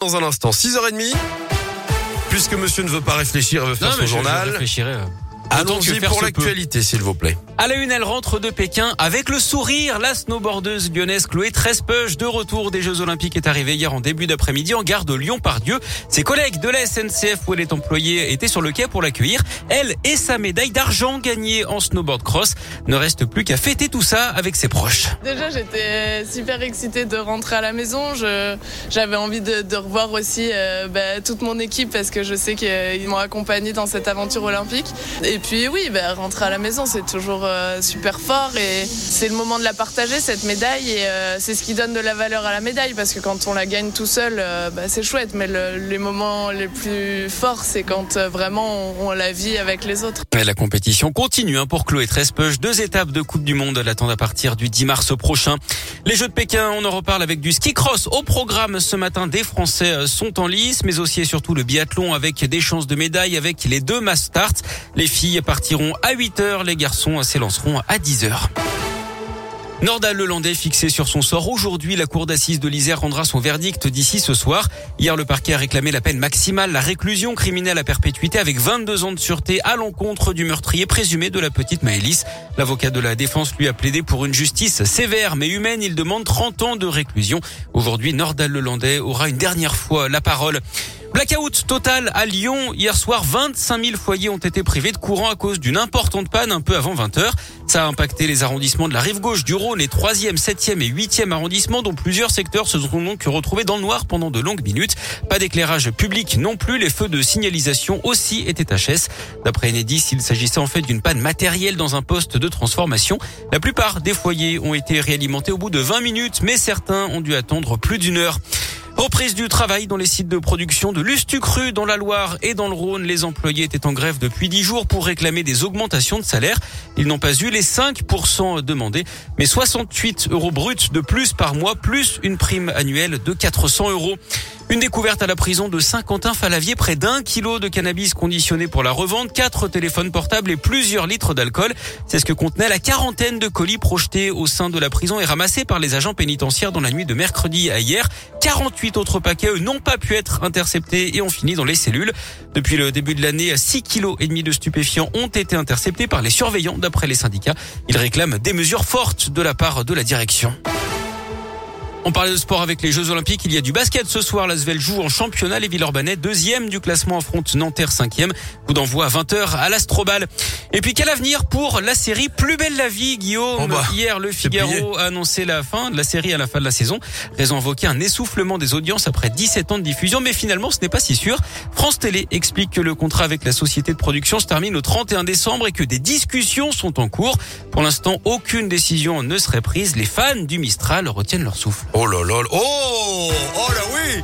Dans un instant, 6h30. Puisque monsieur ne veut pas réfléchir, veut faire Non, son je- journal. réfléchirai, Allons-y faire pour l'actualité, s'il vous plaît. À la une, elle rentre de Pékin avec le sourire. La snowboardeuse lyonnaise Chloé Trespeuch, de retour des Jeux Olympiques, est arrivée hier en début d'après-midi en gare de Lyon-Pardieu. Ses collègues de la SNCF où elle est employée étaient sur le quai pour l'accueillir. Elle et sa médaille d'argent gagnée en snowboard cross ne reste plus qu'à fêter tout ça avec ses proches. Déjà, j'étais super excitée de rentrer à la maison. J'avais envie de, de revoir aussi euh, bah, toute mon équipe parce que je sais qu'ils m'ont accompagnée dans cette aventure olympique. Et puis oui, bah, rentrer à la maison, c'est toujours euh, super fort et c'est le moment de la partager, cette médaille. Et euh, c'est ce qui donne de la valeur à la médaille parce que quand on la gagne tout seul, euh, bah, c'est chouette. Mais le- les moments les plus forts, c'est quand vraiment on, la vit avec les autres. Et la compétition continue hein, pour Chloé Trespeuch. Deux étapes de Coupe du Monde l'attendent à partir du 10 mars prochain. Les Jeux de Pékin, on en reparle avec du ski cross au programme ce matin. Des Français sont en lice, mais aussi et surtout le biathlon avec des chances de médaille avec les deux mass. Les filles partiront à 8 heures, les garçons s'élanceront à 10 heures. Nordal Lelandais fixé sur son sort. Aujourd'hui, la cour d'assises de l'Isère rendra son verdict d'ici ce soir. Hier, le parquet a réclamé la peine maximale, la réclusion criminelle à perpétuité avec 22 ans de sûreté à l'encontre du meurtrier présumé de la petite Maëlys. L'avocat de la défense lui a plaidé pour une justice sévère mais humaine. Il demande 30 ans de réclusion. Aujourd'hui, Nordal Lelandais aura une dernière fois la parole. Blackout total à Lyon. Hier soir, 25 000 foyers ont été privés de courant à cause d'une importante panne un peu avant 20 heures. Ça a impacté les arrondissements de la rive gauche du Rhône, les 3e, 7e et 8e arrondissements, dont plusieurs secteurs se sont donc retrouvés dans le noir pendant de longues minutes. Pas d'éclairage public non plus. Les feux de signalisation aussi étaient HS. D'après Enedis, il s'agissait en fait d'une panne matérielle dans un poste de transformation. La plupart des foyers ont été réalimentés au bout de 20 minutes, mais certains ont dû attendre plus d'une heure. Reprise du travail dans les sites de production de Lustucru dans la Loire et dans le Rhône. Les employés étaient en grève depuis 10 jours pour réclamer des augmentations de salaire. Ils n'ont pas eu les 5% demandés, mais 68 euros bruts de plus par mois, plus une prime annuelle de 400 euros. Une découverte à la prison de Saint-Quentin-Falavier, près d'un kilo de cannabis conditionné pour la revente, quatre téléphones portables et plusieurs litres d'alcool. C'est ce que contenait la quarantaine de colis projetés au sein de la prison et ramassés par les agents pénitentiaires dans la nuit de mercredi à hier. 48 autres paquets, n'ont pas pu être interceptés et ont fini dans les cellules. Depuis le début de l'année, 6 kilos et demi de stupéfiants ont été interceptés par les surveillants d'après les syndicats. Ils réclament des mesures fortes de la part de la direction. On parlait de sport avec les Jeux Olympiques. Il y a du basket ce soir. L'Asvel joue en championnat. Les Villeurbanais, deuxième du classement, affrontent Nanterre, cinquième. Coup d'envoi à 20h à l'Astrobal. Et puis, quel avenir pour la série Plus belle la vie, Guillaume Oh bah, Hier, le. Figaro a annoncé la fin de la série à la fin de la saison. Raison invoquée un essoufflement des audiences après 17 ans de diffusion. Mais finalement, ce n'est pas si sûr. France Télé explique que le contrat avec la société de production se termine au 31 décembre et que des discussions sont en cours. Pour l'instant, aucune décision ne serait prise. Les fans du Mistral retiennent leur souffle. Oh là là, oh, oh là oui